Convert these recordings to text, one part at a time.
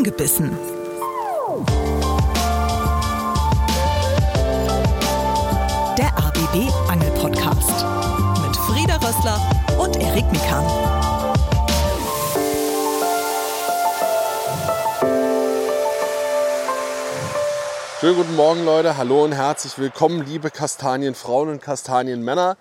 Angebissen. Der ABB Angel Podcast mit Frieda Rössler und Erik Mikan. Schönen guten Morgen, Leute. Hallo und herzlich willkommen, liebe Kastanienfrauen und Kastanienmänner.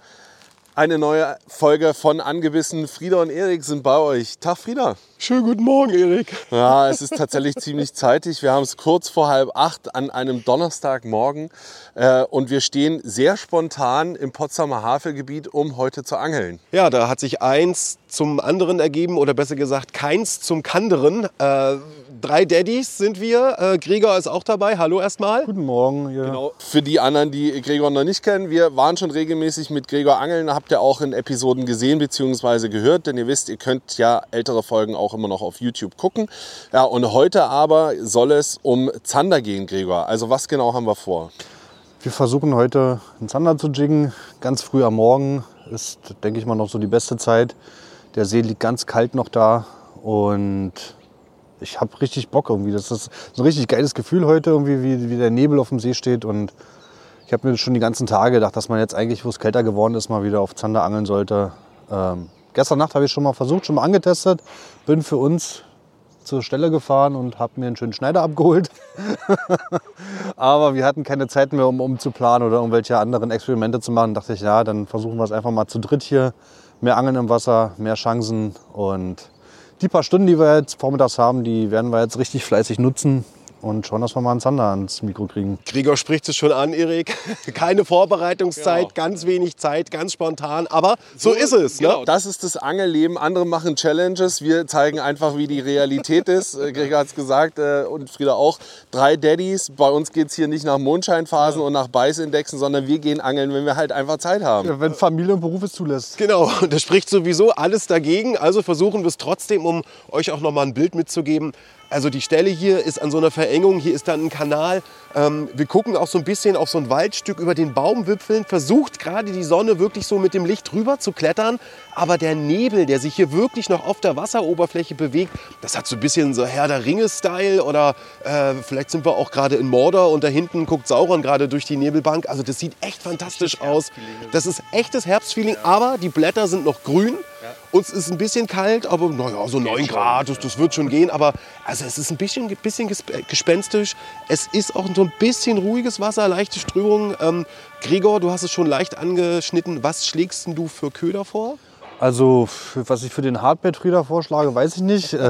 Eine neue Folge von Angebissen. Frieda und Erik sind bei euch. Tag, Frieda. Schönen guten Morgen, Erik. Ja, es ist tatsächlich ziemlich zeitig. Wir haben es kurz vor halb acht an einem Donnerstagmorgen äh, und wir stehen sehr spontan im Potsdamer Havelgebiet, um heute zu angeln. Ja, da hat sich eins zum anderen ergeben oder besser gesagt keins zum Kanderen. Äh, drei Daddys sind wir. Äh, Gregor ist auch dabei. Hallo erstmal. Guten Morgen. Ja. Genau. Für die anderen, die Gregor noch nicht kennen, wir waren schon regelmäßig mit Gregor angeln. Habt ihr auch in Episoden gesehen bzw. gehört, denn ihr wisst, ihr könnt ja ältere Folgen auch immer noch auf YouTube gucken. Ja, und heute aber soll es um Zander gehen, Gregor. Also was genau haben wir vor? Wir versuchen heute einen Zander zu jiggen. Ganz früh am Morgen ist, denke ich mal, noch so die beste Zeit. Der See liegt ganz kalt noch da und ich habe richtig Bock irgendwie. Das ist ein richtig geiles Gefühl heute, irgendwie, wie, wie der Nebel auf dem See steht. Und ich habe mir schon die ganzen Tage gedacht, dass man jetzt eigentlich, wo es kälter geworden ist, mal wieder auf Zander angeln sollte. Ähm, gestern Nacht habe ich schon mal versucht, schon mal angetestet. Bin für uns zur Stelle gefahren und habe mir einen schönen Schneider abgeholt. Aber wir hatten keine Zeit mehr, um, um zu planen oder irgendwelche anderen Experimente zu machen. Da dachte ich, ja, dann versuchen wir es einfach mal zu dritt hier. Mehr Angeln im Wasser, mehr Chancen und die paar Stunden, die wir jetzt vormittags haben, die werden wir jetzt richtig fleißig nutzen und schauen, dass wir mal einen Zander ans Mikro kriegen. Gregor spricht es schon an, Erik. Keine Vorbereitungszeit, Genau. ganz wenig Zeit, ganz spontan. Aber so, ist es. Genau, Ne? das ist das Angelleben. Andere machen Challenges. Wir zeigen einfach, wie die Realität ist. Äh, Gregor hat es gesagt äh, und Frieda auch. Drei Daddys. Bei uns geht es hier nicht nach Mondscheinphasen und nach Beißindexen, sondern wir gehen angeln, wenn wir halt einfach Zeit haben. Wenn Familie und Beruf es zulässt. Genau, das spricht sowieso alles dagegen. Also versuchen wir es trotzdem, um euch auch noch mal ein Bild mitzugeben. Also die Stelle hier ist an so einer Verengung, hier ist dann ein Kanal. Ähm, wir gucken auch so ein bisschen auf so ein Waldstück über den Baumwipfeln, versucht gerade die Sonne wirklich so mit dem Licht rüber zu klettern. Aber der Nebel, der sich hier wirklich noch auf der Wasseroberfläche bewegt, das hat so ein bisschen so Herr der Ringe-Style oder äh, vielleicht sind wir auch gerade in Mordor und da hinten guckt Sauron gerade durch die Nebelbank. Also das sieht echt fantastisch aus. Das ist echtes Herbstfeeling, aber die Blätter sind noch grün. Uns ist ein bisschen kalt, aber naja, so 9 Grad, das, das wird schon gehen. Aber also es ist ein bisschen, bisschen gesp- gespenstisch. Es ist auch so ein bisschen ruhiges Wasser, leichte Strömungen. Ähm, Gregor, du hast es schon leicht angeschnitten. Was schlägst denn du für Köder vor? Also, für- was ich für den Hardbait-Frieder vorschlage, weiß ich nicht.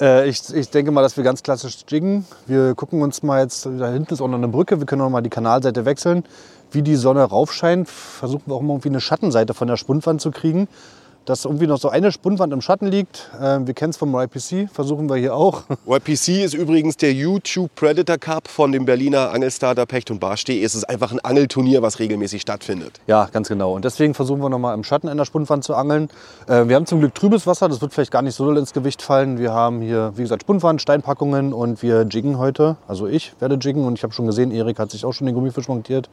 Äh, äh, ich, ich denke mal, dass wir ganz klassisch jiggen. Wir gucken uns mal jetzt, da hinten ist auch noch eine Brücke, wir können noch mal die Kanalseite wechseln. Wie die Sonne raufscheint, versuchen wir auch mal irgendwie eine Schattenseite von der Spundwand zu kriegen. Dass irgendwie noch so eine Spundwand im Schatten liegt. Äh, wir kennen es vom YPC, versuchen wir hier auch. YPC ist übrigens der YouTube Predator Cup von dem Berliner Angelstarter Pecht und Barsch.de. Es ist einfach ein Angelturnier, was regelmäßig stattfindet. Ja, ganz genau. Und deswegen versuchen wir nochmal im Schatten in der Spundwand zu angeln. Äh, wir haben zum Glück trübes Wasser, das wird vielleicht gar nicht so doll ins Gewicht fallen. Wir haben hier, wie gesagt, Spundwand, Steinpackungen und wir jiggen heute. Also ich werde jiggen und ich habe schon gesehen, Erik hat sich auch schon den Gummifisch montiert.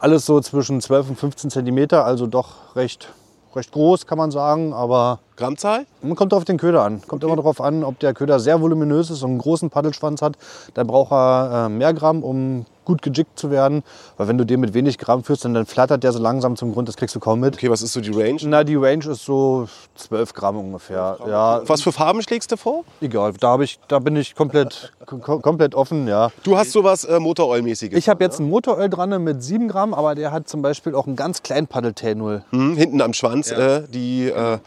Alles so zwischen 12 und 15 Zentimeter, also doch recht, recht groß, kann man sagen. Aber Grammzahl? man kommt auf den Köder an. Kommt immer darauf an, ob der Köder sehr voluminös ist und einen großen Paddelschwanz hat. Dann braucht er äh, mehr Gramm, um gut gejickt zu werden. Weil wenn du den mit wenig Gramm führst, dann, dann flattert der so langsam zum Grund, das kriegst du kaum mit. Okay, was ist so die Range? Na, die Range ist so 12 Gramm ungefähr. Ja, Was für Farben schlägst du vor? egal. Da, ich, da bin ich komplett, kom komplett offen, ja. Du hast sowas äh, Motoröl-mäßiges. Ich habe jetzt einen Motoröl dran mit 7 Gramm, aber der hat zum Beispiel auch einen ganz kleinen Paddeltail 0. Hm, hinten am Schwanz äh, die äh,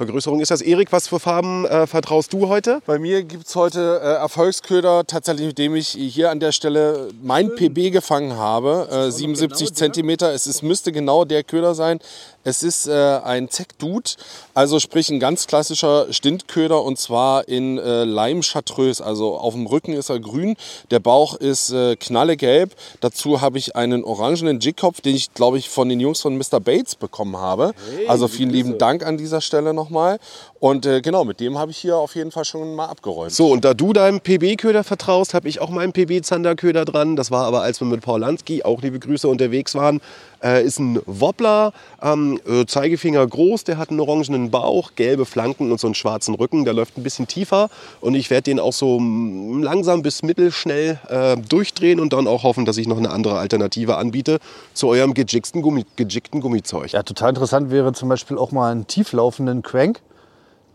Vergrößerung ist das. Erik, was für Farben äh, vertraust du heute? Bei mir gibt es heute äh, Erfolgsköder, tatsächlich mit dem ich hier an der Stelle mein PB gefangen habe. Äh, 77 Zentimeter. Es ist, müsste genau der Köder sein. Es ist äh, ein Zeck Dude, also sprich ein ganz klassischer Stintköder und zwar in äh, Leim Chartreuse. Also auf dem Rücken ist er grün, der Bauch ist äh, knallegelb. Dazu habe ich einen orangenen Jigkopf, den ich glaube ich von den Jungs von Mr. Bates bekommen habe. also vielen lieben Dank an dieser Stelle nochmal. Nochmal. Und äh, genau, mit dem habe ich hier auf jeden Fall schon mal abgeräumt. So, und da du deinem PB-Köder vertraust, habe ich auch meinen PB-Zanderköder dran. Das war aber, als wir mit Paul Lansky, auch liebe Grüße, unterwegs waren. Äh, ist ein Wobbler, ähm, äh, Zeigefinger groß, der hat einen orangenen Bauch, gelbe Flanken und so einen schwarzen Rücken. Der läuft ein bisschen tiefer und ich werde den auch so mm, langsam bis mittelschnell äh, durchdrehen und dann auch hoffen, dass ich noch eine andere Alternative anbiete zu eurem gejickten, Gummi, gejickten Gummizeug. Ja, total interessant wäre zum Beispiel auch mal einen tieflaufenden Crank,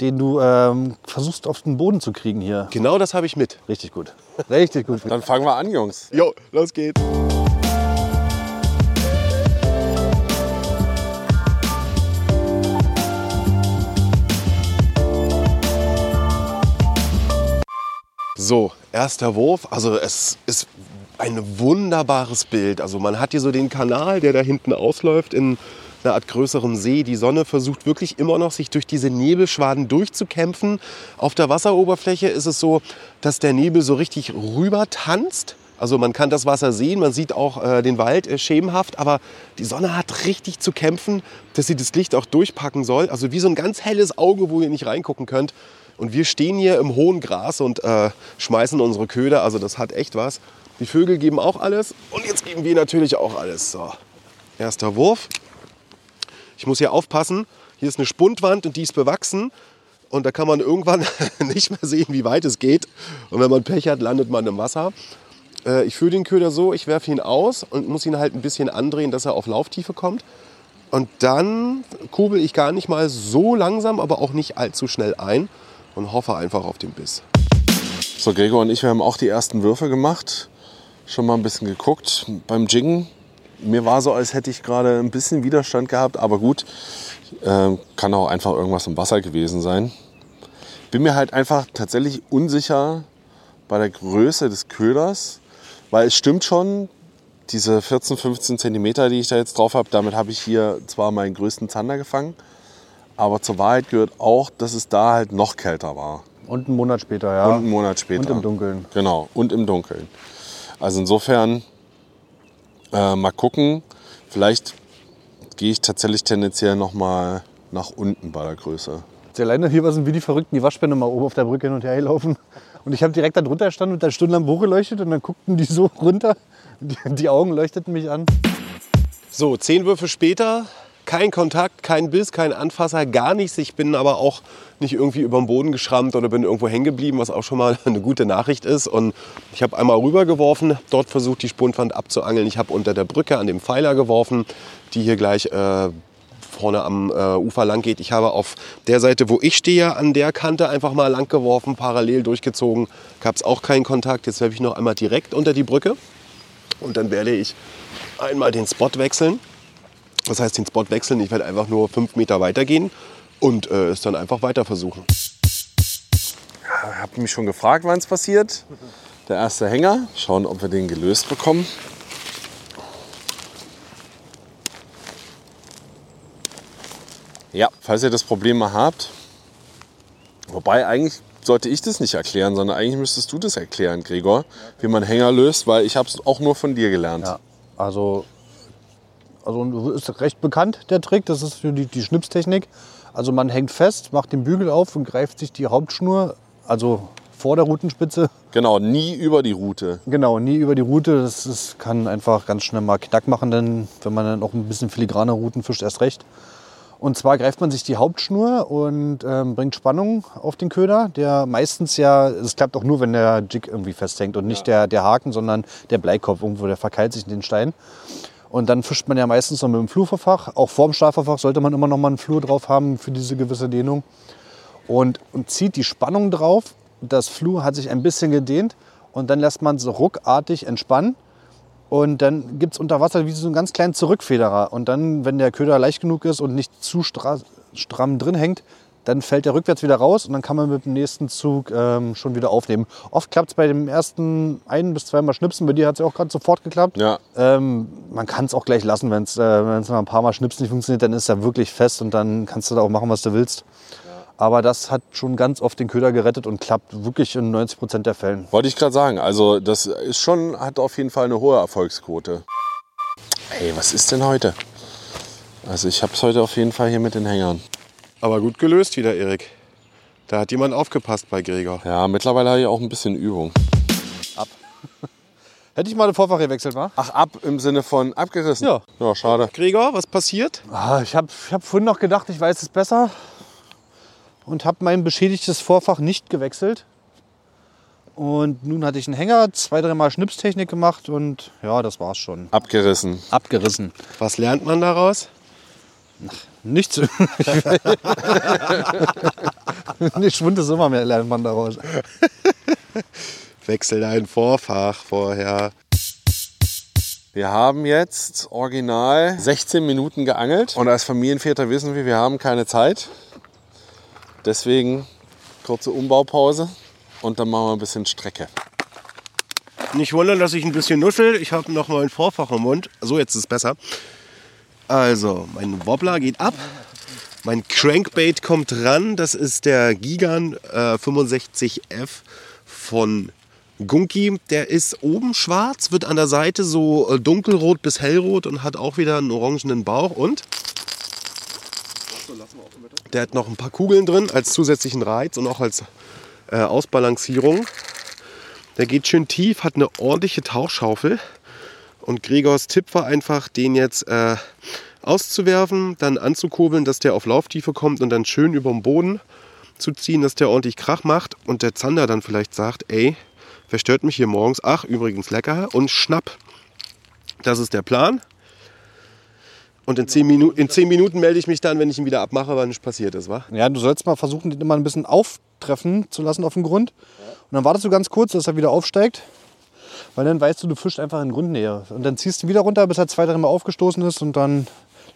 den du ähm, versuchst auf den Boden zu kriegen hier. Genau das habe ich mit. Richtig gut. Richtig gut. Dann fangen wir an, Jungs. Jo, los geht's. So, erster Wurf. Also es ist ein wunderbares Bild. Also man hat hier so den Kanal, der da hinten ausläuft in einer Art größerem See. Die Sonne versucht wirklich immer noch, sich durch diese Nebelschwaden durchzukämpfen. Auf der Wasseroberfläche ist es so, dass der Nebel so richtig rüber tanzt. Also man kann das Wasser sehen, man sieht auch äh, den Wald äh, schemenhaft, aber die Sonne hat richtig zu kämpfen, dass sie das Licht auch durchpacken soll. Also wie so ein ganz helles Auge, wo ihr nicht reingucken könnt. Und wir stehen hier im hohen Gras und äh, schmeißen unsere Köder. Also das hat echt was. Die Vögel geben auch alles und jetzt geben wir natürlich auch alles. So, erster Wurf. Ich muss hier aufpassen. Hier ist eine Spundwand und die ist bewachsen. Und da kann man irgendwann nicht mehr sehen, wie weit es geht. Und wenn man Pech hat, landet man im Wasser. Äh, ich führe den Köder so, ich werfe ihn aus und muss ihn halt ein bisschen andrehen, dass er auf Lauftiefe kommt. Und dann kurbel ich gar nicht mal so langsam, aber auch nicht allzu schnell ein und hoffe einfach auf den Biss. So, Gregor und ich, wir haben auch die ersten Würfe gemacht. Schon mal ein bisschen geguckt beim Jiggen. Mir war so, als hätte ich gerade ein bisschen Widerstand gehabt, aber gut, äh, kann auch einfach irgendwas im Wasser gewesen sein. Bin mir halt einfach tatsächlich unsicher bei der Größe des Köders, weil es stimmt schon, diese 14, 15 Zentimeter, die ich da jetzt drauf habe, damit habe ich hier zwar meinen größten Zander gefangen, aber zur Wahrheit gehört auch, dass es da halt noch kälter war. Und einen Monat später, ja. Und einen Monat später. Und im Dunkeln. Genau, und im Dunkeln. Also insofern äh, mal gucken. Vielleicht gehe ich tatsächlich tendenziell noch mal nach unten bei der Größe. Die alleine hier waren wie die Verrückten, die Waschbände mal oben auf der Brücke hin und her gelaufen. Und ich habe direkt da drunter gestanden und da stundenlang hochgeleuchtet und dann guckten die so runter. Die, die Augen leuchteten mich an. So, zehn Würfe später, kein Kontakt, kein Biss, kein Anfasser, gar nichts. Ich bin aber auch nicht irgendwie über den Boden geschrammt oder bin irgendwo hängen geblieben, was auch schon mal eine gute Nachricht ist. Und ich habe einmal rübergeworfen, dort versucht, die Spundwand abzuangeln. Ich habe unter der Brücke an dem Pfeiler geworfen, die hier gleich äh, vorne am äh, Ufer lang geht. Ich habe auf der Seite, wo ich stehe, an der Kante einfach mal lang geworfen, parallel durchgezogen. Gab es auch keinen Kontakt. Jetzt werfe ich noch einmal direkt unter die Brücke. Und dann werde ich einmal den Spot wechseln. Das heißt, den Spot wechseln. Ich werde einfach nur fünf Meter weitergehen und äh, es dann einfach weiter versuchen. Ich habe mich schon gefragt, wann es passiert. Der erste Hänger. Schauen, ob wir den gelöst bekommen. Ja, falls ihr das Problem mal habt. Wobei eigentlich sollte ich das nicht erklären, sondern eigentlich müsstest du das erklären, Gregor, wie man Hänger löst, weil ich habe es auch nur von dir gelernt. Ja, also, also ist recht bekannt, der Trick. Das ist die, die Schnipstechnik. Also man hängt fest, macht den Bügel auf und greift sich die Hauptschnur, also vor der Rutenspitze. Genau, nie über die Route. Genau, nie über die Route. Das, das kann einfach ganz schnell mal Knack machen, denn wenn man dann auch ein bisschen filigraner Routen fischt, erst recht. Und zwar greift man sich die Hauptschnur und ähm, bringt Spannung auf den Köder, der meistens ja, es klappt auch nur, wenn der Jig irgendwie festhängt und nicht der, der Haken, sondern der Bleikopf irgendwo, der verkeilt sich in den Stein. Und dann fischt man ja meistens noch mit dem Flurverfach. Auch vorm Stahlverfach sollte man immer noch mal einen Flur drauf haben für diese gewisse Dehnung. Und, und zieht die Spannung drauf. Das Flur hat sich ein bisschen gedehnt und dann lässt man es ruckartig entspannen. Und dann gibt es unter Wasser wie so einen ganz kleinen Zurückfederer. Und dann, wenn der Köder leicht genug ist und nicht zu stra stramm drin hängt, dann fällt der rückwärts wieder raus und dann kann man mit dem nächsten Zug ähm, schon wieder aufnehmen. Oft klappt es bei dem ersten ein bis zweimal Schnipsen. Bei dir hat es ja auch gerade sofort geklappt. Ja. Ähm, man kann es auch gleich lassen, wenn es äh, wenn's nach ein paar Mal Schnipsen nicht funktioniert, dann ist er wirklich fest und dann kannst du da auch machen, was du willst. Aber das hat schon ganz oft den Köder gerettet und klappt wirklich in 90 Prozent der Fällen. Wollte ich gerade sagen. Also das ist schon, hat auf jeden Fall eine hohe Erfolgsquote. Ey, was ist denn heute? Also ich habe es heute auf jeden Fall hier mit den Hängern. Aber gut gelöst wieder, Erik. Da hat jemand aufgepasst bei Gregor. Ja, mittlerweile habe ich auch ein bisschen Übung. Hätte ich mal den Vorfach gewechselt, wa? Ach, ab im Sinne von abgerissen? Ja. Ja, schade. Gregor, was passiert? Ah, ich habe ich hab vorhin noch gedacht, ich weiß es besser. Und habe mein beschädigtes Vorfach nicht gewechselt. Und nun hatte ich einen Hänger, zwei, dreimal Schnipstechnik gemacht und ja, das war's schon. Abgerissen. Abgerissen. Was lernt man daraus? Nichts. Nicht Schwund ist immer mehr, lernt man daraus. Wechsel dein Vorfach vorher. Wir haben jetzt original 16 Minuten geangelt. Und als Familienväter wissen wir, wir haben keine Zeit. Deswegen kurze Umbaupause und dann machen wir ein bisschen Strecke. Nicht wundern, dass ich ein bisschen nuschel. Ich habe noch mal ein Vorfach im Mund. So, jetzt ist es besser. Also, mein Wobbler geht ab. Mein Crankbait kommt ran. Das ist der Gigan äh, 65F von Gunki. Der ist oben schwarz, wird an der Seite so äh, dunkelrot bis hellrot und hat auch wieder einen orangenen Bauch. Und der hat noch ein paar Kugeln drin als zusätzlichen Reiz und auch als äh, Ausbalancierung. Der geht schön tief, hat eine ordentliche Tauchschaufel. Und Gregors Tipp war einfach, den jetzt äh, auszuwerfen, dann anzukurbeln, dass der auf Lauftiefe kommt und dann schön über den Boden zu ziehen, dass der ordentlich Krach macht. Und der Zander dann vielleicht sagt, ey, wer stört mich hier morgens? Ach, übrigens lecker. Und schnapp. Das ist der Plan. Und in zehn, Minu in zehn Minuten melde ich mich dann, wenn ich ihn wieder abmache, weil nichts passiert ist, wa? Ja, du sollst mal versuchen, den immer ein bisschen auftreffen zu lassen auf dem Grund. Und dann wartest du ganz kurz, dass er wieder aufsteigt. Weil dann weißt du, du fischst einfach in Grundnähe. Und dann ziehst du wieder runter, bis er zwei, dreimal aufgestoßen ist und dann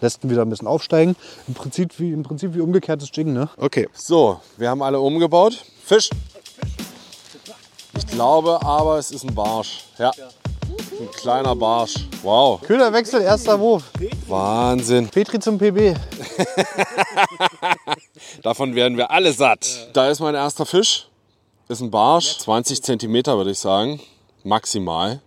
lässt ihn wieder ein bisschen aufsteigen. Im Prinzip wie, im Prinzip wie umgekehrtes Jiggen, ne? Okay. So, wir haben alle umgebaut. Fisch. Ich glaube aber, es ist ein Barsch. Ja. Ein kleiner Barsch. Wow. Köderwechsel, erster Wurf. Wahnsinn. Petri zum PB. Davon werden wir alle satt. Da ist mein erster Fisch. Ist ein Barsch. 20 Zentimeter würde ich sagen. Maximal.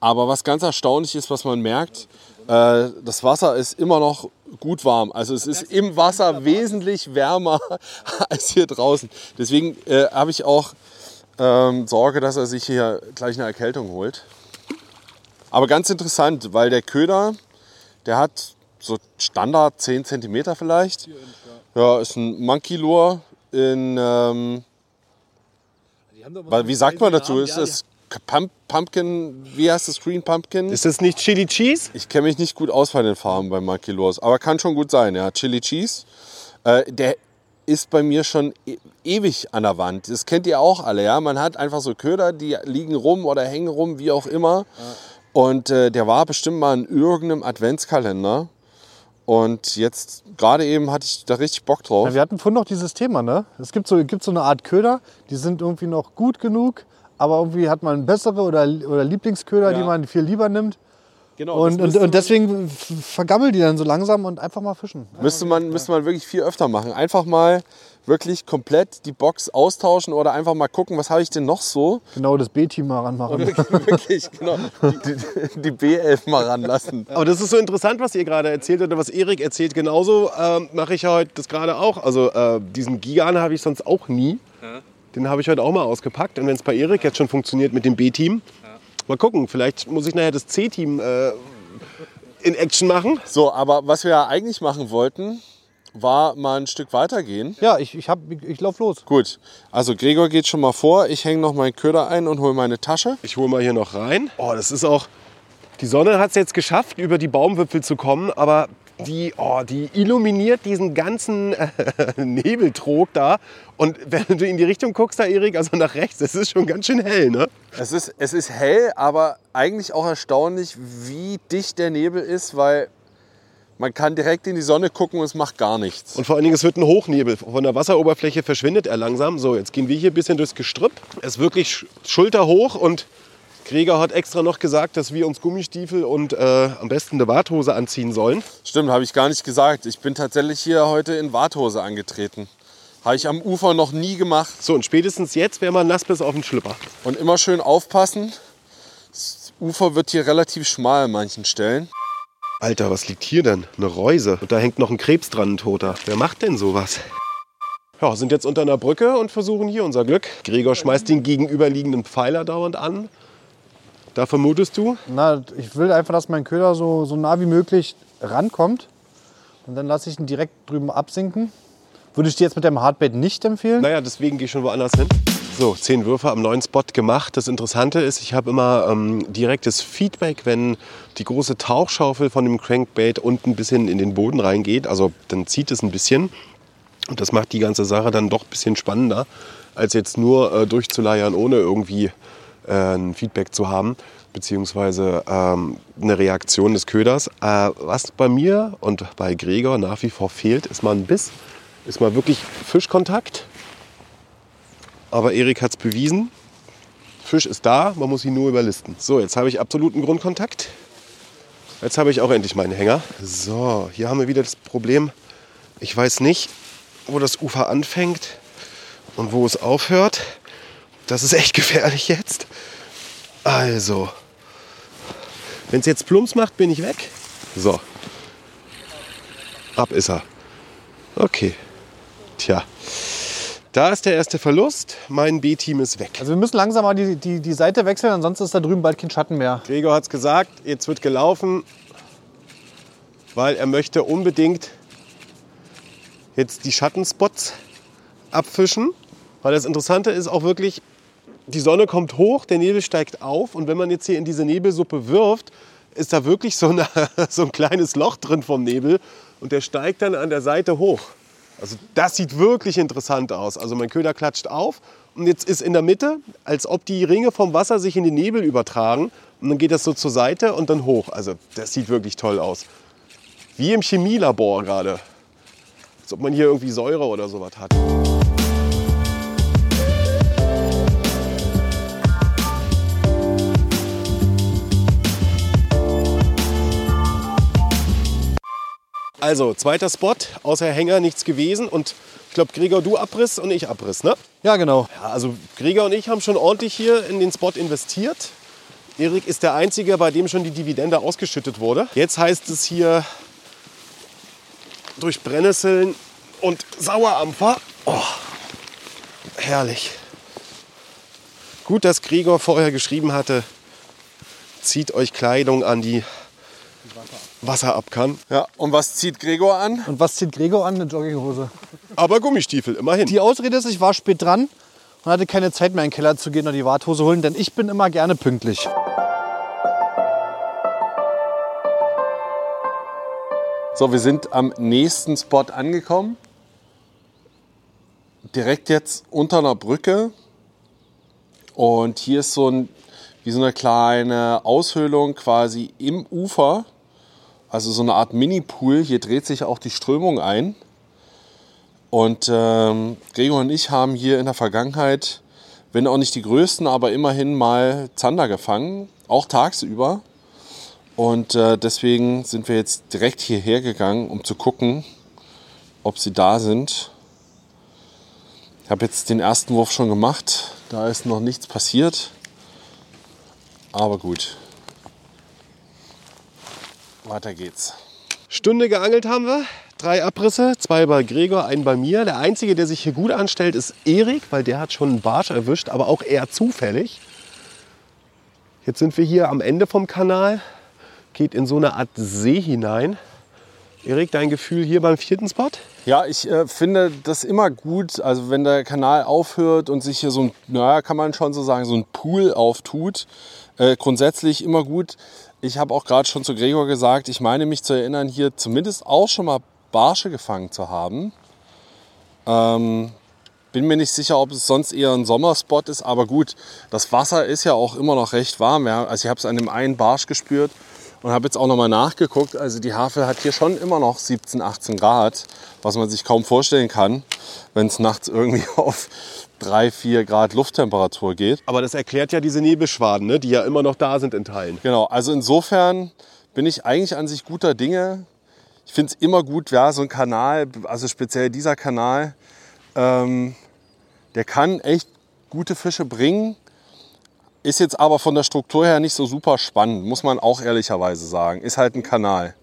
Aber was ganz erstaunlich ist, was man merkt, äh, das Wasser ist immer noch gut warm. Also es ist im Wasser wesentlich wärmer als hier draußen. Deswegen äh, habe ich auch ähm, Sorge, dass er sich hier gleich eine Erkältung holt. Aber ganz interessant, weil der Köder, der hat so Standard 10 cm vielleicht. Ja, ist ein Monkey Lure in, ähm, weil, wie sagt man dazu? Ist das Pump, Pumpkin, wie heißt das? Green Pumpkin? Ist das nicht Chili Cheese? Ich kenne mich nicht gut aus bei den Farben bei Monkey Lures, aber kann schon gut sein, ja. Chili Cheese. Äh, der ist bei mir schon e ewig an der Wand. Das kennt ihr auch alle, ja. Man hat einfach so Köder, die liegen rum oder hängen rum, wie auch immer. Und äh, der war bestimmt mal in irgendeinem Adventskalender. Und jetzt, gerade eben hatte ich da richtig Bock drauf. Ja, wir hatten vorhin noch dieses Thema, ne? Es gibt so, gibt so eine Art Köder, die sind irgendwie noch gut genug, aber irgendwie hat man bessere oder, oder Lieblingsköder, Ja. die man viel lieber nimmt. Genau, Und, und, und deswegen vergammeln die dann so langsam und einfach mal fischen. Müsste man, müsste man wirklich viel öfter machen. Einfach mal wirklich komplett die Box austauschen oder einfach mal gucken, was habe ich denn noch so? Genau das B-Team mal ranmachen. wirklich, genau. Die, die, die B11 mal ranlassen. Aber das ist so interessant, was ihr gerade erzählt oder was Erik erzählt. Genauso ähm, mache ich ja heute das gerade auch. Also äh, diesen Gigan habe ich sonst auch nie. Den habe ich heute auch mal ausgepackt. Und wenn es bei Erik jetzt schon funktioniert mit dem B-Team, mal gucken. Vielleicht muss ich nachher das C-Team äh, in Action machen. So, aber was wir ja eigentlich machen wollten, war mal ein Stück weitergehen. Ja, ich, ich, hab, ich, ich lauf los. Gut, also Gregor geht schon mal vor. Ich hänge noch meinen Köder ein und hole meine Tasche. Ich hole mal hier noch rein. Oh, das ist auch. Die Sonne hat es jetzt geschafft, über die Baumwipfel zu kommen, aber die, oh, die illuminiert diesen ganzen äh, Nebeltrog da. Und wenn du in die Richtung guckst, da Erik, also nach rechts, es ist schon ganz schön hell, ne? Es ist, es ist hell, aber eigentlich auch erstaunlich, wie dicht der Nebel ist, weil man kann direkt in die Sonne gucken und es macht gar nichts. Und vor allen Dingen, es wird ein Hochnebel. Von der Wasseroberfläche verschwindet er langsam. So, jetzt gehen wir hier ein bisschen durchs Gestrüpp. Es ist wirklich sch- schulterhoch und Gregor hat extra noch gesagt, dass wir uns Gummistiefel und äh, am besten eine Warthose anziehen sollen. Stimmt, habe ich gar nicht gesagt. Ich bin tatsächlich hier heute in Warthose angetreten. Habe ich am Ufer noch nie gemacht. So, und spätestens jetzt wäre man nass bis auf den Schlüpper. Und immer schön aufpassen. Das Ufer wird hier relativ schmal an manchen Stellen. Alter, was liegt hier denn? Eine Reuse. Und da hängt noch ein Krebs dran, ein toter. Wer macht denn sowas? Ja, sind jetzt unter einer Brücke und versuchen hier unser Glück. Gregor schmeißt den gegenüberliegenden Pfeiler dauernd an. Da vermutest du? Na, ich will einfach, dass mein Köder so, so nah wie möglich rankommt. Und dann lasse ich ihn direkt drüben absinken. Würde ich dir jetzt mit dem Hardbait nicht empfehlen? Naja, deswegen gehe ich schon woanders hin. So, zehn Würfe am neuen Spot gemacht. Das Interessante ist, ich habe immer ähm, direktes Feedback, wenn die große Tauchschaufel von dem Crankbait unten ein bisschen in den Boden reingeht. Also dann zieht es ein bisschen. Und das macht die ganze Sache dann doch ein bisschen spannender, als jetzt nur äh, durchzuleiern, ohne irgendwie äh, ein Feedback zu haben, beziehungsweise ähm, eine Reaktion des Köders. Äh, was bei mir und bei Gregor nach wie vor fehlt, ist mal ein Biss, ist mal wirklich Fischkontakt. Aber Erik hat es bewiesen. Fisch ist da, man muss ihn nur überlisten. So, jetzt habe ich absoluten Grundkontakt. Jetzt habe ich auch endlich meinen Hänger. So, hier haben wir wieder das Problem. Ich weiß nicht, wo das Ufer anfängt und wo es aufhört. Das ist echt gefährlich jetzt. Also, wenn es jetzt Plumps macht, bin ich weg. So, ab ist er. Okay, tja. Da ist der erste Verlust. Mein B-Team ist weg. Also wir müssen langsam mal die, die, die Seite wechseln, ansonsten ist da drüben bald kein Schatten mehr. Gregor hat es gesagt, jetzt wird gelaufen, weil er möchte unbedingt jetzt die Schattenspots abfischen. Weil das Interessante ist auch wirklich, die Sonne kommt hoch, der Nebel steigt auf und wenn man jetzt hier in diese Nebelsuppe wirft, ist da wirklich so, eine, so ein kleines Loch drin vom Nebel und der steigt dann an der Seite hoch. Also das sieht wirklich interessant aus. Also mein Köder klatscht auf und jetzt ist in der Mitte, als ob die Ringe vom Wasser sich in den Nebel übertragen und dann geht das so zur Seite und dann hoch. Also das sieht wirklich toll aus. Wie im Chemielabor gerade. Als ob man hier irgendwie Säure oder sowas hat. Also, zweiter Spot, außer Hänger nichts gewesen. Und ich glaube, Gregor, du Abriss und ich Abriss, ne? Ja, genau. Ja, also Gregor und ich haben schon ordentlich hier in den Spot investiert. Erik ist der Einzige, bei dem schon die Dividende ausgeschüttet wurde. Jetzt heißt es hier durch Brennnesseln und Sauerampfer. Oh, herrlich. Gut, dass Gregor vorher geschrieben hatte, zieht euch Kleidung an, die Wasser ab kann. Ja, und was zieht Gregor an? Und was zieht Gregor an? Eine Jogginghose. Aber Gummistiefel, immerhin. Die Ausrede ist, ich war spät dran und hatte keine Zeit mehr in den Keller zu gehen und die Warthose holen, denn ich bin immer gerne pünktlich. So, wir sind am nächsten Spot angekommen. Direkt jetzt unter einer Brücke. Und hier ist so ein, wie so eine kleine Aushöhlung quasi im Ufer. Also so eine Art Mini-Pool. Hier dreht sich auch die Strömung ein. Und ähm, Gregor und ich haben hier in der Vergangenheit, wenn auch nicht die größten, aber immerhin mal Zander gefangen. Auch tagsüber. Und äh, deswegen sind wir jetzt direkt hierher gegangen, um zu gucken, ob sie da sind. Ich habe jetzt den ersten Wurf schon gemacht. Da ist noch nichts passiert. Aber gut. Weiter geht's. Stunde geangelt haben wir. Drei Abrisse, zwei bei Gregor, einen bei mir. Der Einzige, der sich hier gut anstellt, ist Erik, weil der hat schon einen Barsch erwischt, aber auch eher zufällig. Jetzt sind wir hier am Ende vom Kanal, geht in so eine Art See hinein. Erik, dein Gefühl hier beim vierten Spot? Ja, ich äh, finde das immer gut, also wenn der Kanal aufhört und sich hier so ein, naja, kann man schon so sagen, so ein Pool auftut. Äh, grundsätzlich immer gut. Ich habe auch gerade schon zu Gregor gesagt, ich meine mich zu erinnern, hier zumindest auch schon mal Barsche gefangen zu haben. Ähm, bin mir nicht sicher, ob es sonst eher ein Sommerspot ist, aber gut, das Wasser ist ja auch immer noch recht warm. Ja, also ich habe es an dem einen Barsch gespürt und habe jetzt auch noch mal nachgeguckt. Also die Havel hat hier schon immer noch 17, 18 Grad, was man sich kaum vorstellen kann, wenn es nachts irgendwie auf 3, 4 Grad Lufttemperatur geht. Aber das erklärt ja diese Nebelschwaden, ne, die ja immer noch da sind in Teilen. Genau, also insofern bin ich eigentlich an sich guter Dinge. Ich finde es immer gut, ja, so ein Kanal, also speziell dieser Kanal, ähm, der kann echt gute Fische bringen. Ist jetzt aber von der Struktur her nicht so super spannend, muss man auch ehrlicherweise sagen. Ist halt ein Kanal.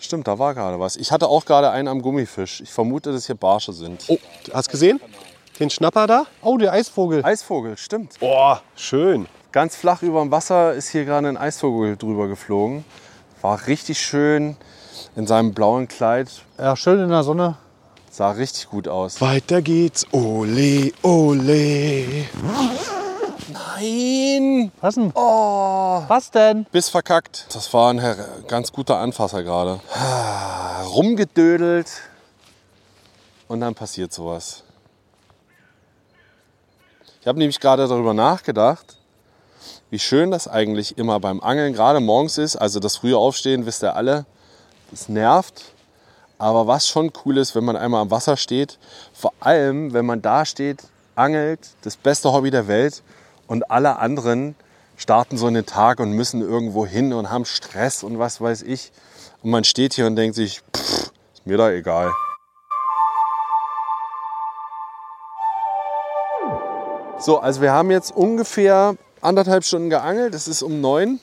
Stimmt, da war gerade was. Ich hatte auch gerade einen am Gummifisch. Ich vermute, dass hier Barsche sind. Oh, hast gesehen? Den Schnapper da? Oh, der Eisvogel. Eisvogel, stimmt. Oh, schön. Ganz flach über dem Wasser ist hier gerade ein Eisvogel drüber geflogen. War richtig schön in seinem blauen Kleid. Ja, schön in der Sonne. Sah richtig gut aus. Weiter geht's. Ole, ole. Nein! Was denn? Oh! Was denn? Bis verkackt. Das war ein ganz guter Anfasser gerade. Rumgedödelt. Und dann passiert sowas. Ich habe nämlich gerade darüber nachgedacht, wie schön das eigentlich immer beim Angeln gerade morgens ist. Also das frühe Aufstehen, wisst ihr alle, das nervt. Aber was schon cool ist, wenn man einmal am Wasser steht, vor allem wenn man da steht, angelt, das beste Hobby der Welt und alle anderen starten so in den Tag und müssen irgendwo hin und haben Stress und was weiß ich. Und man steht hier und denkt sich, pff, ist mir da egal. So, also wir haben jetzt ungefähr anderthalb Stunden geangelt. Es ist um neun.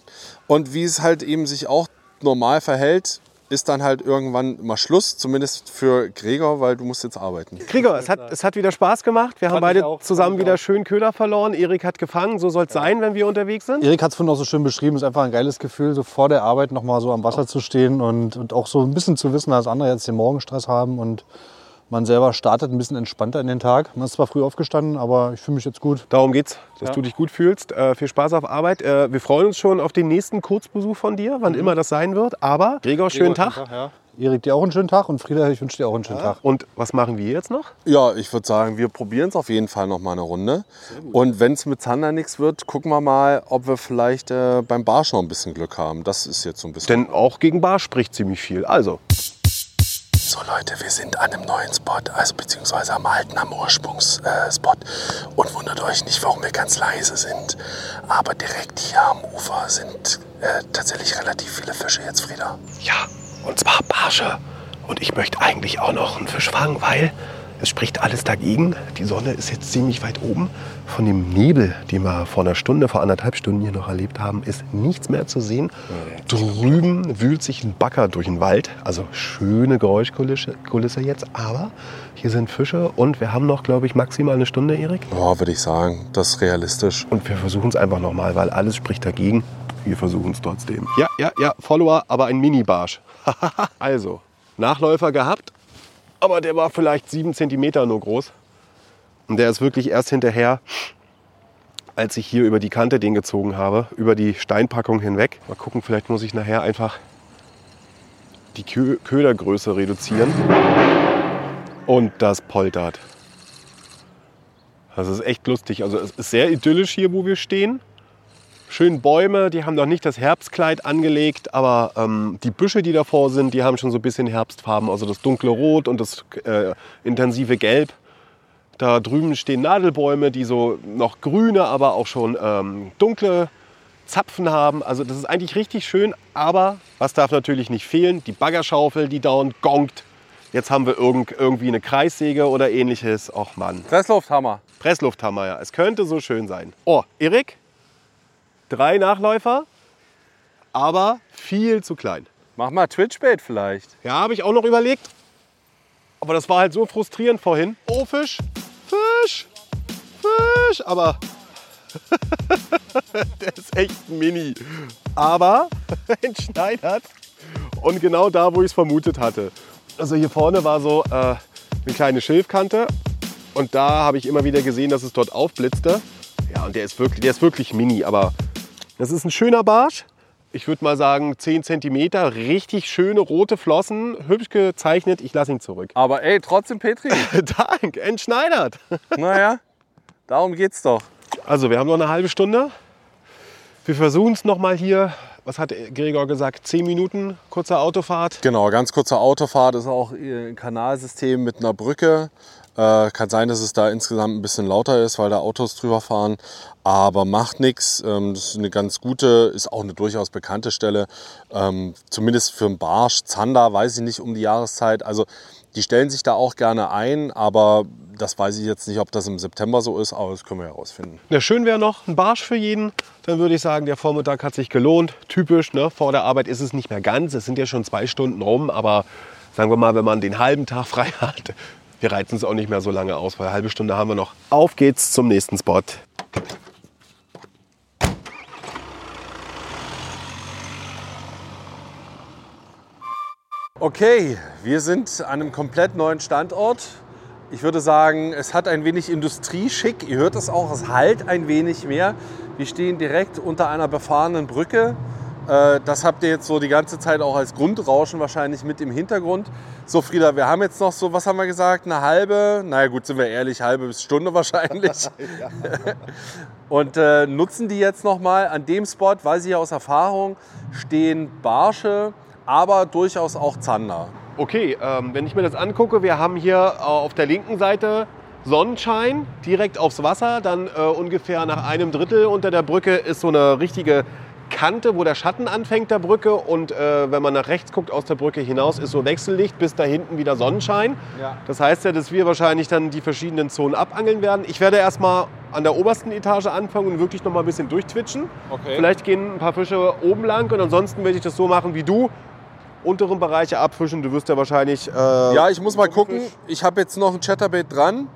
Und wie es halt eben sich auch normal verhält, ist dann halt irgendwann mal Schluss. Zumindest für Gregor, weil du musst jetzt arbeiten. Gregor, es hat, es hat wieder Spaß gemacht. Wir haben Fand ich beide auch, zusammen wieder auch. schön Köder verloren. Erik hat gefangen. So soll es sein, wenn wir unterwegs sind. Erik hat es vorhin auch so schön beschrieben. Es ist einfach ein geiles Gefühl, so vor der Arbeit noch mal so am Wasser zu stehen und, und auch so ein bisschen zu wissen, dass andere jetzt den Morgenstress haben und man selber startet ein bisschen entspannter in den Tag. Man ist zwar früh aufgestanden, aber ich fühle mich jetzt gut. Darum geht's, dass Ja. du dich gut fühlst. Äh, viel Spaß auf Arbeit. Äh, wir freuen uns schon auf den nächsten Kurzbesuch von dir, wann immer das sein wird. Aber Gregor, schönen Tag. Ja. Erik, dir auch einen schönen Tag und Frieda, ich wünsche dir auch einen schönen Tag. Und was machen wir jetzt noch? Ja, ich würde sagen, wir probieren es auf jeden Fall noch mal eine Runde. Und wenn es mit Zander nichts wird, gucken wir mal, ob wir vielleicht äh, beim Barsch noch ein bisschen Glück haben. Das ist jetzt so ein bisschen. Denn auch gegen Bar spricht ziemlich viel. Also, So Leute, wir sind an einem neuen Spot, also beziehungsweise am alten, am Ursprungsspot. Äh, und wundert euch nicht, warum wir ganz leise sind. Aber direkt hier am Ufer sind äh, tatsächlich relativ viele Fische jetzt, Frieda. ja, und zwar Barsche. Und ich möchte eigentlich auch noch einen Fisch fangen, weil es spricht alles dagegen. Die Sonne ist jetzt ziemlich weit oben. Von dem Nebel, den wir vor einer Stunde, vor anderthalb Stunden hier noch erlebt haben, ist nichts mehr zu sehen. Drüben wühlt sich ein Bagger durch den Wald. Also schöne Geräuschkulisse Kulisse jetzt. Aber hier sind Fische und wir haben noch, glaube ich, maximal eine Stunde, Erik. Ja, würde ich sagen, das ist realistisch. Und wir versuchen es einfach nochmal, weil alles spricht dagegen. Wir versuchen es trotzdem. Ja, ja, ja, Follower, aber ein Mini-Barsch. also, Nachläufer gehabt, aber der war vielleicht sieben Zentimeter nur groß. Und der ist wirklich erst hinterher, als ich hier über die Kante den gezogen habe, über die Steinpackung hinweg. Mal gucken, vielleicht muss ich nachher einfach die Kö Ködergröße reduzieren. Und das poltert. Das ist echt lustig. Also es ist sehr idyllisch hier, wo wir stehen. Schön Bäume, die haben noch nicht das Herbstkleid angelegt, aber ähm, die Büsche, die davor sind, die haben schon so ein bisschen Herbstfarben. Also das dunkle Rot und das äh, intensive Gelb. Da drüben stehen Nadelbäume, die so noch grüne, aber auch schon ähm, dunkle Zapfen haben. Also das ist eigentlich richtig schön. Aber was darf natürlich nicht fehlen? Die Baggerschaufel, die dauernd gongt. Jetzt haben wir irgend, irgendwie eine Kreissäge oder ähnliches. Och Mann. Presslufthammer. Presslufthammer, ja. Es könnte so schön sein. Oh, Erik, drei Nachläufer, aber viel zu klein. Mach mal Twitchbait vielleicht. Ja, habe ich auch noch überlegt. Aber das war halt so frustrierend vorhin. Oh, Fisch, Fisch, Fisch. Aber der ist echt mini. Aber entschneidert. Und genau da, wo ich es vermutet hatte. Also hier vorne war so äh, eine kleine Schilfkante. Und da habe ich immer wieder gesehen, dass es dort aufblitzte. Ja, und der ist wirklich, der ist wirklich mini. Aber das ist ein schöner Barsch. Ich würde mal sagen 10 cm. Richtig schöne rote Flossen. Hübsch gezeichnet. Ich lasse ihn zurück. Aber ey, trotzdem Petri. Dank, entschneidert. naja, darum geht's doch. Also, wir haben noch eine halbe Stunde. Wir versuchen es noch mal hier. Was hat Gregor gesagt? 10 Minuten, kurze Autofahrt. Genau, ganz kurze Autofahrt ist auch ein Kanalsystem mit einer Brücke. Äh, kann sein, dass es da insgesamt ein bisschen lauter ist, weil da Autos drüber fahren. Aber macht nichts. Ähm, das ist eine ganz gute, ist auch eine durchaus bekannte Stelle. Ähm, zumindest für einen Barsch. Zander weiß ich nicht um die Jahreszeit. Also die stellen sich da auch gerne ein, aber das weiß ich jetzt nicht, ob das im September so ist, aber das können wir herausfinden. Ja, schön wäre noch ein Barsch für jeden. Dann würde ich sagen, der Vormittag hat sich gelohnt. Typisch, ne? vor der Arbeit ist es nicht mehr ganz. Es sind ja schon zwei Stunden rum, aber sagen wir mal, wenn man den halben Tag frei hat, wir reizen es auch nicht mehr so lange aus, weil eine halbe Stunde haben wir noch. Auf geht's zum nächsten Spot. Okay, wir sind an einem komplett neuen Standort. Ich würde sagen, es hat ein wenig Industrieschick. Ihr hört es auch, es halt ein wenig mehr. Wir stehen direkt unter einer befahrenen Brücke. Äh, Das habt ihr jetzt so die ganze Zeit auch als Grundrauschen wahrscheinlich mit im Hintergrund. So, Frieda, wir haben jetzt noch so, was haben wir gesagt, eine halbe, naja gut, sind wir ehrlich, halbe bis Stunde wahrscheinlich. Und äh, nutzen die jetzt nochmal an dem Spot, weiß ich aus Erfahrung, stehen Barsche, aber durchaus auch Zander. Okay, ähm, wenn ich mir das angucke, wir haben hier äh, auf der linken Seite Sonnenschein direkt aufs Wasser. Dann äh, ungefähr nach einem Drittel unter der Brücke ist so eine richtige Kante, wo der Schatten anfängt der Brücke. Und äh, wenn man nach rechts guckt aus der Brücke hinaus, ist so Wechsellicht, bis da hinten wieder Sonnenschein. Ja. Das heißt ja, dass wir wahrscheinlich dann die verschiedenen Zonen abangeln werden. Ich werde erstmal an der obersten Etage anfangen und wirklich noch mal ein bisschen durchtwitschen. Okay. Vielleicht gehen ein paar Fische oben lang und ansonsten werde ich das so machen wie du. Unteren Bereiche abfischen. Du wirst ja wahrscheinlich. Äh, Ja, ich muss mal gucken. Ich habe jetzt noch ein Chatterbait dran.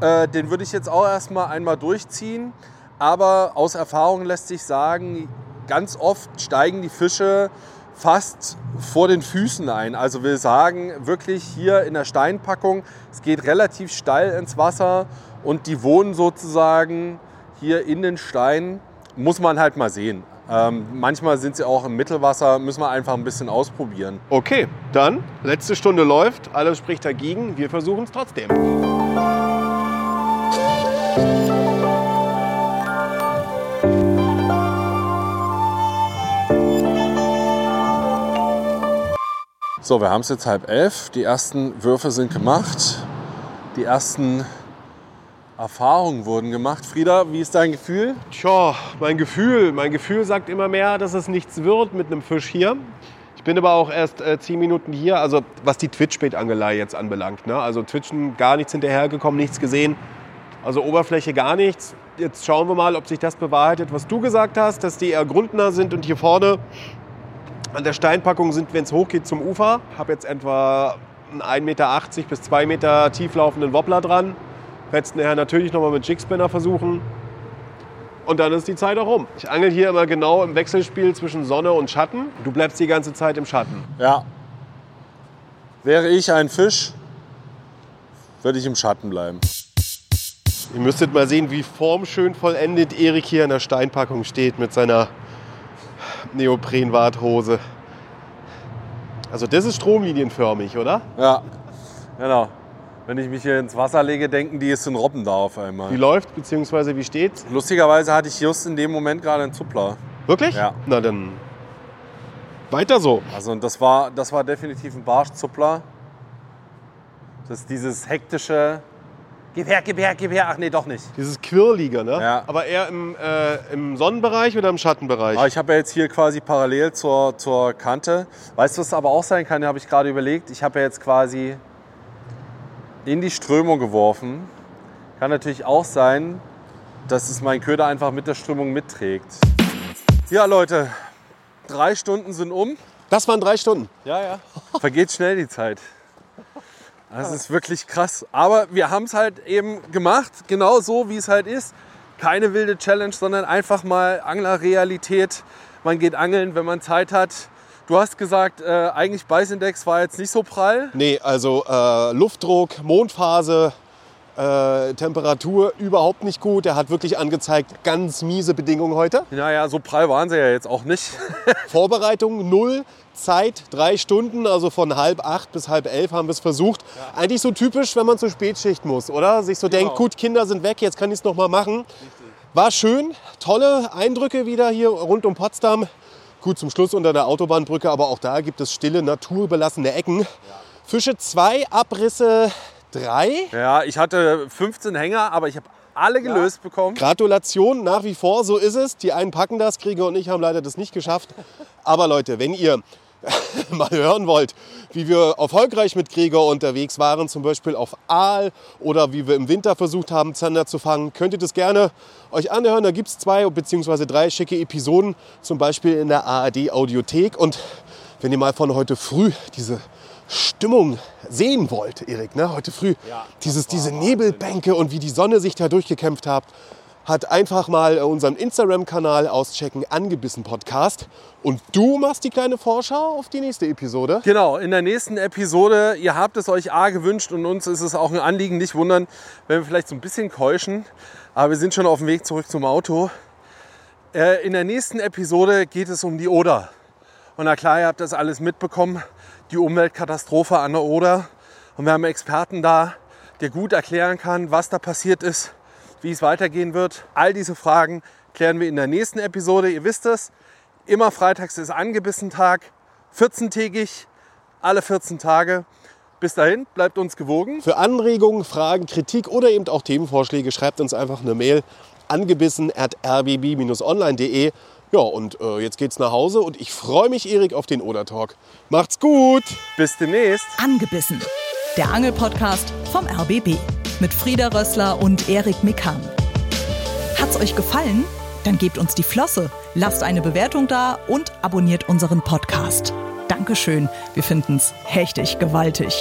Äh, den würde ich jetzt auch erstmal einmal durchziehen. Aber aus Erfahrung lässt sich sagen, ganz oft steigen die Fische fast vor den Füßen ein. Also wir sagen wirklich hier in der Steinpackung, es geht relativ steil ins Wasser und die wohnen sozusagen hier in den Steinen. Muss man halt mal sehen. Ähm, manchmal sind sie auch im Mittelwasser, müssen wir einfach ein bisschen ausprobieren. Okay, dann letzte Stunde läuft. Alles spricht dagegen. Wir versuchen es trotzdem. So, wir haben es jetzt halb elf. Die ersten Würfe sind gemacht. Die ersten Erfahrungen wurden gemacht. Frieda, wie ist dein Gefühl? Tja, mein Gefühl, mein Gefühl sagt immer mehr, dass es nichts wird mit einem Fisch hier. Ich bin aber auch erst äh, zehn Minuten hier, also was die Twitch-Bait-Angelei jetzt anbelangt. Ne? Also Twitchen gar nichts hinterhergekommen, nichts gesehen. Also Oberfläche gar nichts. Jetzt schauen wir mal, ob sich das bewahrheitet, was du gesagt hast, dass die eher grundnah sind und hier vorne an der Steinpackung sind, wenn es hochgeht zum Ufer. Habe jetzt etwa einen 1,80 Meter bis 2 Meter tieflaufenden Wobbler dran. Es nachher natürlich nochmal mit Jigspinner versuchen. Und dann ist die Zeit auch rum. Ich angel hier immer genau im Wechselspiel zwischen Sonne und Schatten. Du bleibst die ganze Zeit im Schatten. Ja. Wäre ich ein Fisch, würde ich im Schatten bleiben. Ihr müsstet mal sehen, wie formschön vollendet Erik hier in der Steinpackung steht mit seiner Neoprenwarthose. Also das ist stromlinienförmig, oder? Ja, genau. Wenn ich mich hier ins Wasser lege, denken die, es sind Robben da auf einmal. Wie läuft bzw. wie steht's? Lustigerweise hatte ich just in dem Moment gerade einen Zuppler. Wirklich? Ja. Na dann weiter so. Also das war, das war definitiv ein Barschzuppler. Das ist dieses hektische, gib her, gib her, gib her. Ach nee, doch nicht. Dieses Quirlige, ne? Ja. Aber eher im, äh, im Sonnenbereich oder im Schattenbereich? Aber ich habe ja jetzt hier quasi parallel zur, zur Kante. Weißt du, was aber auch sein kann, habe ich gerade überlegt. Ich habe ja jetzt quasi in die Strömung geworfen. Kann natürlich auch sein, dass es mein Köder einfach mit der Strömung mitträgt. Ja, Leute, drei Stunden sind um. Das waren drei Stunden. Ja, ja. Vergeht schnell die Zeit. Das ist wirklich krass. Aber wir haben es halt eben gemacht, genau so, wie es halt ist. Keine wilde Challenge, sondern einfach mal Anglerrealität. Man geht angeln, wenn man Zeit hat. Du hast gesagt, äh, eigentlich Beißindex war jetzt nicht so prall. Nee, also äh, Luftdruck, Mondphase, äh, Temperatur überhaupt nicht gut. Er hat wirklich angezeigt, ganz miese Bedingungen heute. Naja, so prall waren sie ja jetzt auch nicht. Vorbereitung null, Zeit drei Stunden, also von halb acht bis halb elf haben wir es versucht. Eigentlich so typisch, wenn man zur Spätschicht muss, oder? Sich so denkt, gut, Kinder sind weg, jetzt kann ich es noch mal machen. War schön, tolle Eindrücke wieder hier rund um Potsdam. Gut, zum Schluss unter der Autobahnbrücke, aber auch da gibt es stille, naturbelassene Ecken. Fische zwei, Abrisse drei. Ja, ich hatte 15 Hänger, aber ich habe alle gelöst bekommen. Gratulation, nach wie vor, so ist es. Die einen packen das, Krieger und ich haben leider das nicht geschafft. Aber Leute, wenn ihr mal hören wollt, wie wir erfolgreich mit Krieger unterwegs waren, zum Beispiel auf Aal oder wie wir im Winter versucht haben, Zander zu fangen, könnt ihr das gerne euch anhören. Da gibt es zwei bzw. drei schicke Episoden, zum Beispiel in der ARD Audiothek. Und wenn ihr mal von heute früh diese Stimmung sehen wollt, Erik, ne? heute früh, dieses, diese Nebelbänke und wie die Sonne sich da durchgekämpft hat, hat einfach mal unseren Instagram-Kanal auschecken, angebissen Podcast. Und du machst die kleine Vorschau auf die nächste Episode. Genau, in der nächsten Episode, ihr habt es euch A gewünscht und uns ist es auch ein Anliegen, nicht wundern, wenn wir vielleicht so ein bisschen keuschen, aber wir sind schon auf dem Weg zurück zum Auto. Äh, in der nächsten Episode geht es um die Oder. Und na klar, ihr habt das alles mitbekommen, die Umweltkatastrophe an der Oder. Und wir haben Experten da, der gut erklären kann, was da passiert ist, wie es weitergehen wird. All diese Fragen klären wir in der nächsten Episode. Ihr wisst es, immer freitags ist angebissen Tag, 14-tägig, alle 14 Tage. Bis dahin, bleibt uns gewogen. Für Anregungen, Fragen, Kritik oder eben auch Themenvorschläge schreibt uns einfach eine Mail angebissen at rbb-online.de. Ja, und äh, jetzt geht's nach Hause und ich freue mich, Erik, auf den Oder-Talk. Macht's gut! Bis demnächst. Angebissen. Der Angelpodcast vom RBB mit Frieda Rössler und Erik Mikan. Hat's euch gefallen? Dann gebt uns die Flosse, lasst eine Bewertung da und abonniert unseren Podcast. Dankeschön, wir finden's hechtig gewaltig.